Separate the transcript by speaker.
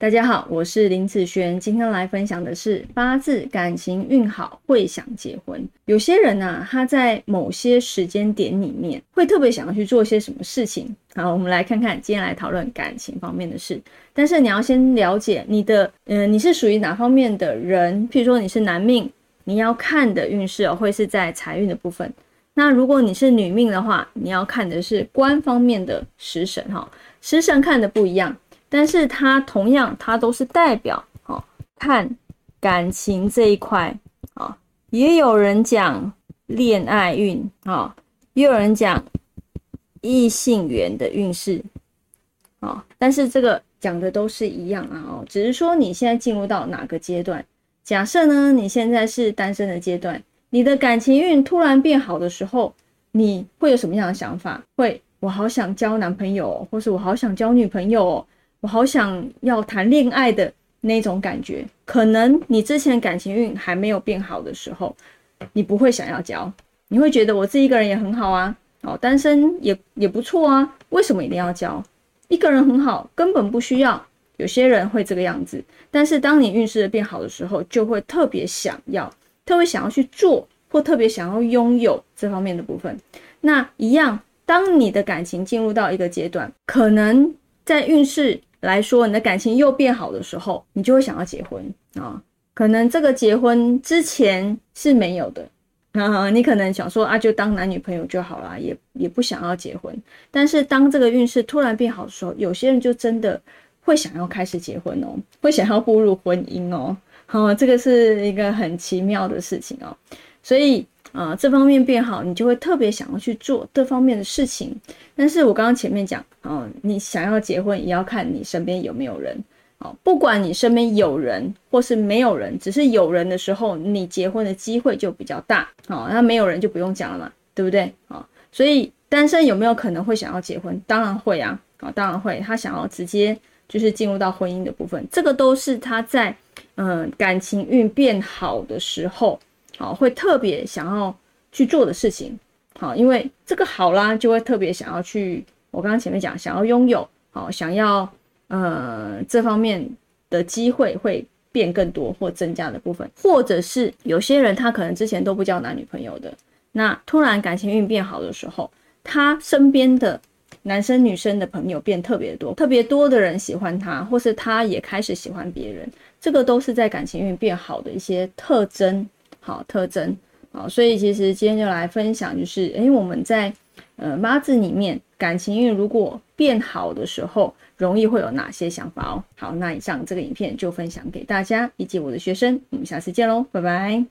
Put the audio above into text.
Speaker 1: 大家好，我是林子轩，今天来分享的是八字感情运好会想结婚。有些人呢，他在某些时间点里面会特别想要去做些什么事情。好，我们来看看今天来讨论感情方面的事。但是你要先了解你的，嗯，你是属于哪方面的人？譬如说你是男命，你要看的运势哦，会是在财运的部分。那如果你是女命的话，你要看的是官方面的食神哈，食神看的不一样。但是它同样，它都是代表哦，看感情这一块啊，也有人讲恋爱运啊，也有人讲异性缘的运势啊，但是这个讲的都是一样啊哦，只是说你现在进入到哪个阶段。假设呢，你现在是单身的阶段，你的感情运突然变好的时候，你会有什么样的想法？会，我好想交男朋友，或是我好想交女朋友。我好想要谈恋爱的那种感觉，可能你之前感情运还没有变好的时候，你不会想要交，你会觉得我自己一个人也很好啊，哦，单身也也不错啊，为什么一定要交？一个人很好，根本不需要。有些人会这个样子，但是当你运势变好的时候，就会特别想要，特别想要去做，或特别想要拥有这方面的部分。那一样，当你的感情进入到一个阶段，可能在运势。来说，你的感情又变好的时候，你就会想要结婚啊。可能这个结婚之前是没有的啊，你可能想说啊，就当男女朋友就好了，也也不想要结婚。但是当这个运势突然变好的时候，有些人就真的会想要开始结婚哦，会想要步入婚姻哦。好，这个是一个很奇妙的事情哦，所以。啊，这方面变好，你就会特别想要去做这方面的事情。但是我刚刚前面讲，哦，你想要结婚也要看你身边有没有人。哦，不管你身边有人或是没有人，只是有人的时候，你结婚的机会就比较大。哦，那没有人就不用讲了嘛，对不对？啊，所以单身有没有可能会想要结婚？当然会啊，啊，当然会。他想要直接就是进入到婚姻的部分，这个都是他在嗯感情运变好的时候。好，会特别想要去做的事情，好，因为这个好啦，就会特别想要去。我刚刚前面讲，想要拥有，好，想要呃这方面的机会会变更多或增加的部分，或者是有些人他可能之前都不交男女朋友的，那突然感情运变好的时候，他身边的男生女生的朋友变特别多，特别多的人喜欢他，或是他也开始喜欢别人，这个都是在感情运变好的一些特征。好特征，好，所以其实今天就来分享，就是诶，我们在呃八字里面感情运如果变好的时候，容易会有哪些想法哦？好，那以上这个影片就分享给大家以及我的学生，我们下次见喽，拜拜。